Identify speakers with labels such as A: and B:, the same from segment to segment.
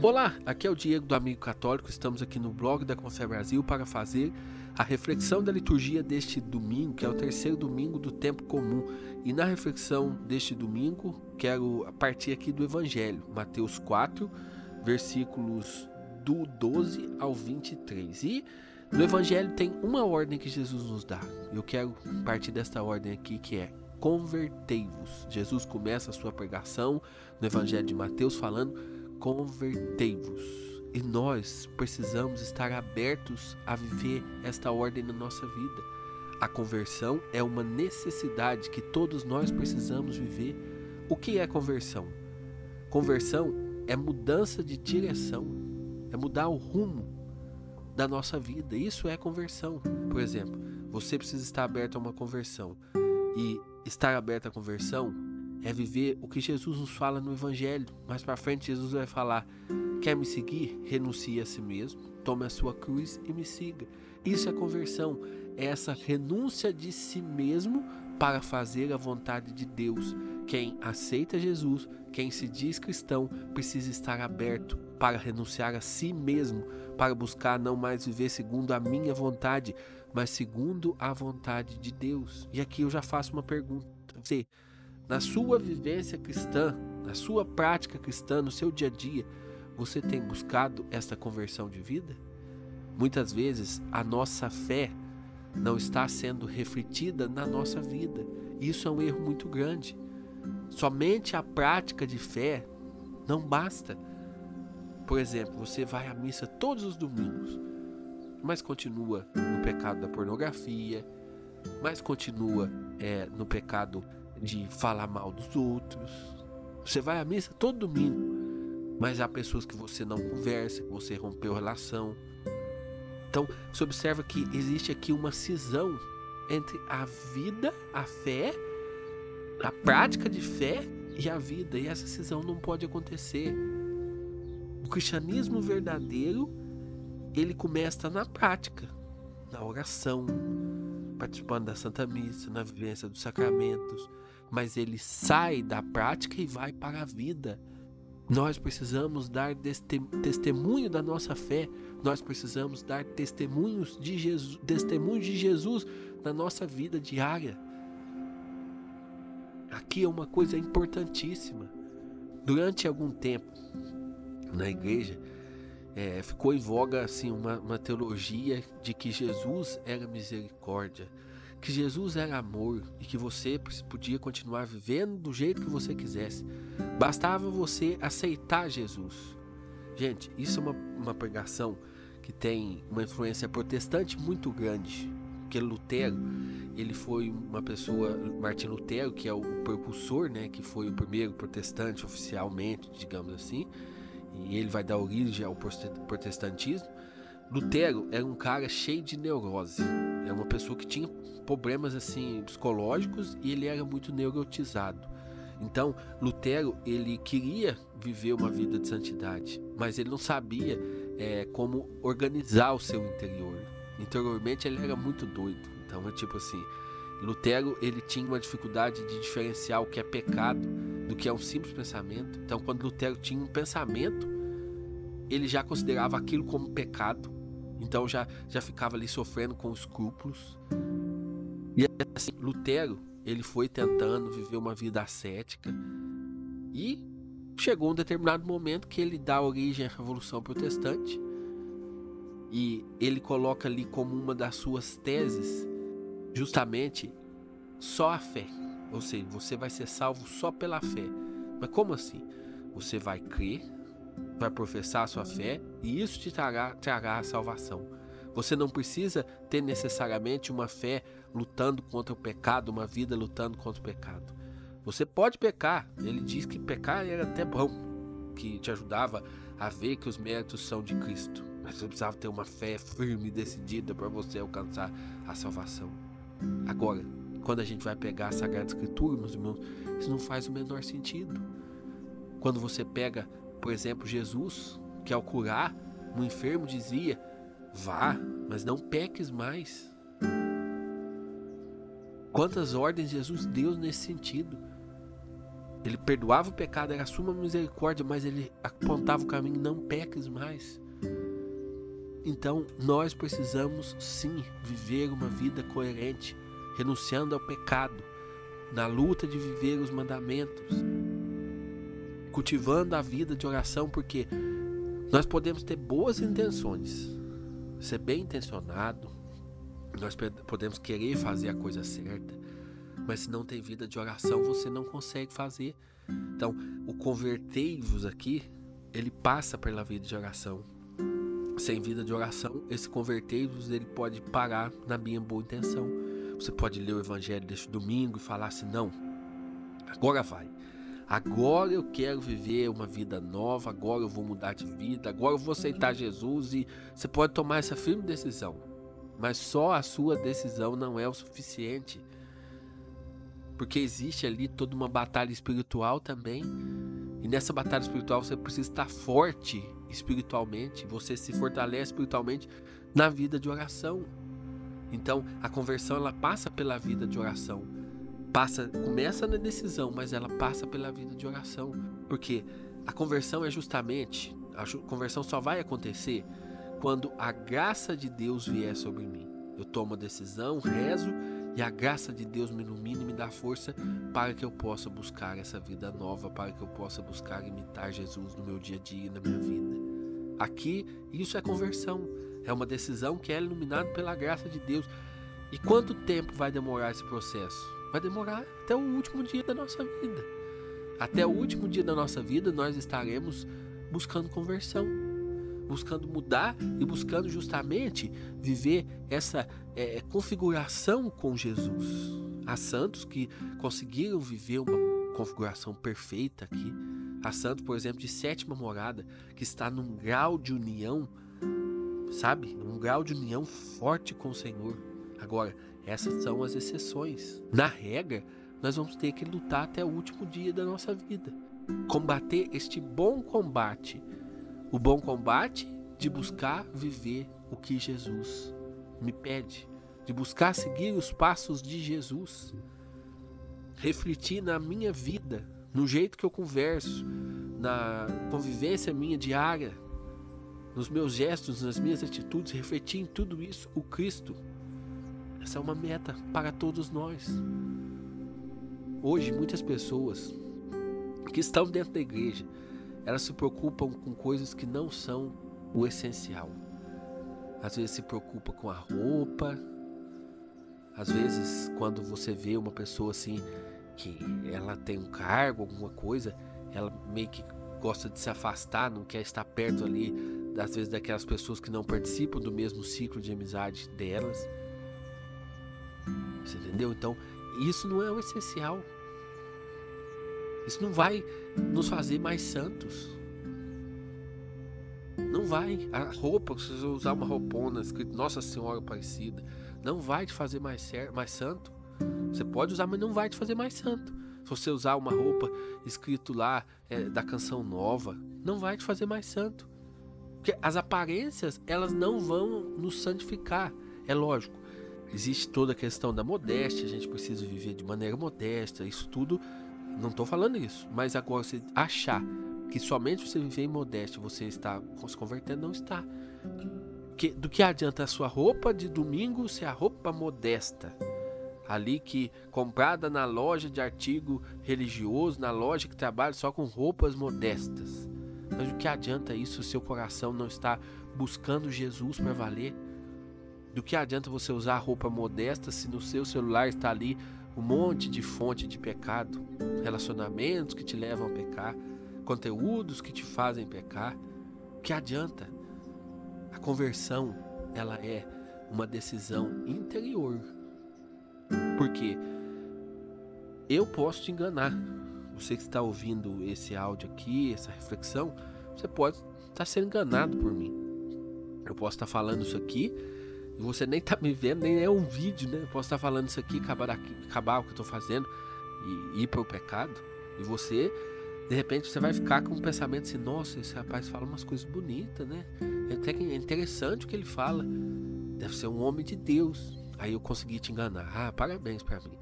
A: Olá, aqui é o Diego do Amigo Católico. Estamos aqui no blog da Confé Brasil para fazer a reflexão da liturgia deste domingo, que é o terceiro domingo do tempo comum. E na reflexão deste domingo, quero partir aqui do Evangelho, Mateus 4, versículos do 12 ao 23. E no Evangelho tem uma ordem que Jesus nos dá. Eu quero partir desta ordem aqui que é convertei-vos. Jesus começa a sua pregação no Evangelho de Mateus falando convertei-vos. E nós precisamos estar abertos a viver esta ordem na nossa vida. A conversão é uma necessidade que todos nós precisamos viver. O que é conversão? Conversão é mudança de direção, é mudar o rumo da nossa vida. Isso é conversão. Por exemplo, você precisa estar aberto a uma conversão. E estar aberto à conversão é viver o que Jesus nos fala no Evangelho. Mais para frente, Jesus vai falar: Quer me seguir? Renuncie a si mesmo, tome a sua cruz e me siga. Isso é conversão, é essa renúncia de si mesmo para fazer a vontade de Deus. Quem aceita Jesus, quem se diz cristão, precisa estar aberto para renunciar a si mesmo, para buscar não mais viver segundo a minha vontade, mas segundo a vontade de Deus. E aqui eu já faço uma pergunta: você na sua vivência cristã, na sua prática cristã, no seu dia a dia, você tem buscado esta conversão de vida? Muitas vezes a nossa fé não está sendo refletida na nossa vida. Isso é um erro muito grande. Somente a prática de fé não basta. Por exemplo, você vai à missa todos os domingos, mas continua no pecado da pornografia, mas continua é, no pecado de falar mal dos outros. Você vai à missa todo domingo, mas há pessoas que você não conversa, que você rompeu relação. Então, você observa que existe aqui uma cisão entre a vida, a fé, a prática de fé e a vida, e essa cisão não pode acontecer. O cristianismo verdadeiro, ele começa na prática, na oração, participando da Santa Missa, na vivência dos sacramentos, mas ele sai da prática e vai para a vida. Nós precisamos dar testemunho da nossa fé, nós precisamos dar testemunhos de Jesus, testemunho de Jesus na nossa vida diária. Aqui é uma coisa importantíssima. Durante algum tempo na igreja, é, ficou em voga assim uma, uma teologia de que Jesus era misericórdia que Jesus era amor e que você podia continuar vivendo do jeito que você quisesse. Bastava você aceitar Jesus. Gente, isso é uma, uma pregação que tem uma influência protestante muito grande. Porque Lutero, ele foi uma pessoa, Martin Lutero, que é o precursor, né, que foi o primeiro protestante oficialmente, digamos assim, e ele vai dar origem ao protestantismo. Lutero era um cara cheio de neurose. Era uma pessoa que tinha problemas assim psicológicos e ele era muito neurotizado. Então, Lutero ele queria viver uma vida de santidade, mas ele não sabia é, como organizar o seu interior. Interiormente ele era muito doido. Então, é tipo assim, Lutero ele tinha uma dificuldade de diferenciar o que é pecado do que é um simples pensamento. Então, quando Lutero tinha um pensamento, ele já considerava aquilo como pecado então já, já ficava ali sofrendo com escrúpulos. E assim, Lutero, ele foi tentando viver uma vida ascética e chegou um determinado momento que ele dá origem à Revolução Protestante e ele coloca ali como uma das suas teses justamente só a fé. Ou seja, você vai ser salvo só pela fé. Mas como assim? Você vai crer vai professar a sua fé e isso te trará, trará a salvação. Você não precisa ter necessariamente uma fé lutando contra o pecado, uma vida lutando contra o pecado. Você pode pecar. Ele diz que pecar era até bom, que te ajudava a ver que os méritos são de Cristo. Mas você precisava ter uma fé firme e decidida para você alcançar a salvação. Agora, quando a gente vai pegar a Sagrada Escritura, meus irmãos, isso não faz o menor sentido. Quando você pega por exemplo, Jesus, que ao curar um enfermo dizia: Vá, mas não peques mais. Quantas ordens Jesus deu nesse sentido? Ele perdoava o pecado, era a suma misericórdia, mas ele apontava o caminho, não peques mais. Então, nós precisamos sim viver uma vida coerente, renunciando ao pecado, na luta de viver os mandamentos, cultivando a vida de oração, porque nós podemos ter boas intenções, ser bem intencionado, nós podemos querer fazer a coisa certa, mas se não tem vida de oração, você não consegue fazer. Então, o convertei-vos aqui, ele passa pela vida de oração. Sem vida de oração, esse convertei-vos ele pode parar na minha boa intenção. Você pode ler o evangelho deste domingo e falar assim: não, agora vai. Agora eu quero viver uma vida nova, agora eu vou mudar de vida, agora eu vou aceitar Jesus e você pode tomar essa firme decisão. Mas só a sua decisão não é o suficiente. Porque existe ali toda uma batalha espiritual também. E nessa batalha espiritual você precisa estar forte espiritualmente, você se fortalece espiritualmente na vida de oração. Então, a conversão ela passa pela vida de oração. Passa, começa na decisão, mas ela passa pela vida de oração, porque a conversão é justamente, a conversão só vai acontecer quando a graça de Deus vier sobre mim. Eu tomo a decisão, rezo e a graça de Deus me ilumina e me dá força para que eu possa buscar essa vida nova, para que eu possa buscar imitar Jesus no meu dia a dia, na minha vida. Aqui, isso é conversão. É uma decisão que é iluminada pela graça de Deus. E quanto tempo vai demorar esse processo? Vai demorar até o último dia da nossa vida. Até o último dia da nossa vida, nós estaremos buscando conversão, buscando mudar e buscando justamente viver essa é, configuração com Jesus. Há santos que conseguiram viver uma configuração perfeita aqui. Há santos, por exemplo, de sétima morada, que está num grau de união, sabe? Um grau de união forte com o Senhor. Agora, essas são as exceções. Na regra, nós vamos ter que lutar até o último dia da nossa vida. Combater este bom combate. O bom combate de buscar viver o que Jesus me pede, de buscar seguir os passos de Jesus, refletir na minha vida, no jeito que eu converso, na convivência minha diária, nos meus gestos, nas minhas atitudes, refletir em tudo isso o Cristo. Essa é uma meta para todos nós. Hoje, muitas pessoas que estão dentro da igreja, elas se preocupam com coisas que não são o essencial. Às vezes se preocupa com a roupa. Às vezes, quando você vê uma pessoa assim que ela tem um cargo, alguma coisa, ela meio que gosta de se afastar, não quer estar perto ali, às vezes daquelas pessoas que não participam do mesmo ciclo de amizade delas. Você entendeu? Então, isso não é o essencial. Isso não vai nos fazer mais santos. Não vai. A roupa, se você usar uma roupona escrito Nossa Senhora Aparecida, não vai te fazer mais, mais santo. Você pode usar, mas não vai te fazer mais santo. Se você usar uma roupa escrito lá é, da canção nova, não vai te fazer mais santo. Porque as aparências, elas não vão nos santificar. É lógico. Existe toda a questão da modéstia, a gente precisa viver de maneira modesta, isso tudo. Não estou falando isso, mas agora você achar que somente você viver em modéstia você está se convertendo, não está. Que, do que adianta a sua roupa de domingo ser a roupa modesta? Ali que comprada na loja de artigo religioso, na loja que trabalha só com roupas modestas. Mas o que adianta isso se seu coração não está buscando Jesus para valer? Do que adianta você usar roupa modesta se no seu celular está ali um monte de fonte de pecado, relacionamentos que te levam a pecar? conteúdos que te fazem pecar, que adianta? A conversão, ela é uma decisão interior. Porque eu posso te enganar. Você que está ouvindo esse áudio aqui, essa reflexão, você pode estar sendo enganado por mim. Eu posso estar falando isso aqui você nem está me vendo, nem é um vídeo, né? Eu posso estar falando isso aqui, acabar, acabar o que eu estou fazendo e ir para o pecado. E você de repente você vai ficar com um pensamento assim: nossa, esse rapaz fala umas coisas bonitas, né? É até é interessante o que ele fala. Deve ser um homem de Deus. Aí eu consegui te enganar. Ah, parabéns para mim.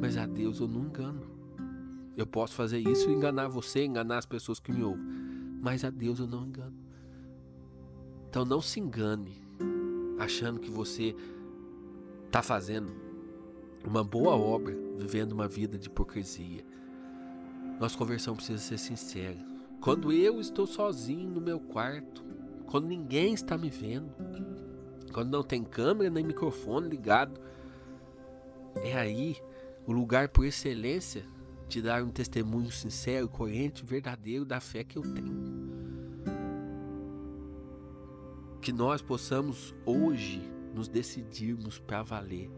A: Mas a Deus eu não engano. Eu posso fazer isso e enganar você, enganar as pessoas que me ouvem. Mas a Deus eu não engano. Então não se engane achando que você está fazendo uma boa obra, vivendo uma vida de hipocrisia. Nossa conversão precisa ser sincera. Quando eu estou sozinho no meu quarto, quando ninguém está me vendo, quando não tem câmera nem microfone ligado, é aí o lugar por excelência de dar um testemunho sincero, coerente, verdadeiro da fé que eu tenho. Que nós possamos hoje nos decidirmos para valer.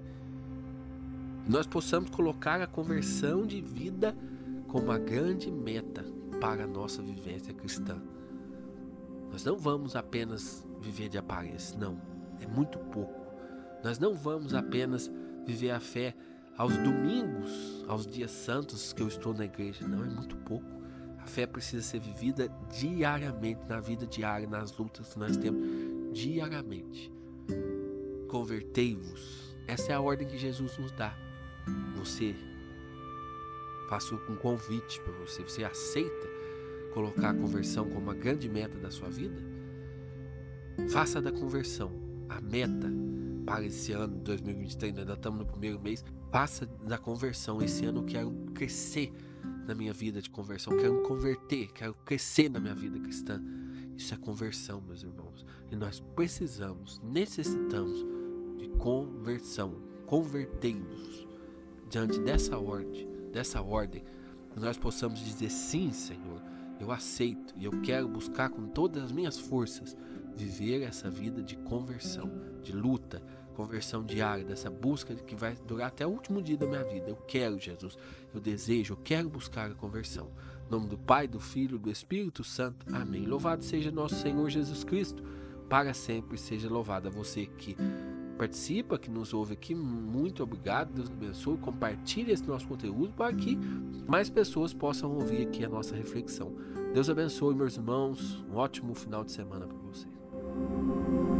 A: Nós possamos colocar a conversão de vida como a grande meta para a nossa vivência cristã. Nós não vamos apenas viver de aparência, não, é muito pouco. Nós não vamos apenas viver a fé aos domingos, aos dias santos que eu estou na igreja, não, é muito pouco. A fé precisa ser vivida diariamente, na vida diária, nas lutas que nós temos diariamente. Convertei-vos. Essa é a ordem que Jesus nos dá. Você faço um convite para você. Você aceita colocar a conversão como a grande meta da sua vida? Faça da conversão a meta para esse ano 2023. Ainda estamos no primeiro mês. Faça da conversão. Esse ano eu quero crescer na minha vida de conversão. Quero converter, quero crescer na minha vida cristã. Isso é conversão, meus irmãos. E nós precisamos, necessitamos de conversão. Convertei-nos diante dessa ordem dessa ordem, nós possamos dizer sim, Senhor, eu aceito e eu quero buscar com todas as minhas forças viver essa vida de conversão, de luta, conversão diária, dessa busca que vai durar até o último dia da minha vida. Eu quero, Jesus, eu desejo, eu quero buscar a conversão. Nome do Pai, do Filho, do Espírito Santo. Amém. Louvado seja nosso Senhor Jesus Cristo. Para sempre seja louvado a você que participa, que nos ouve aqui. Muito obrigado, Deus abençoe. Compartilhe esse nosso conteúdo para que mais pessoas possam ouvir aqui a nossa reflexão. Deus abençoe, meus irmãos. Um ótimo final de semana para vocês.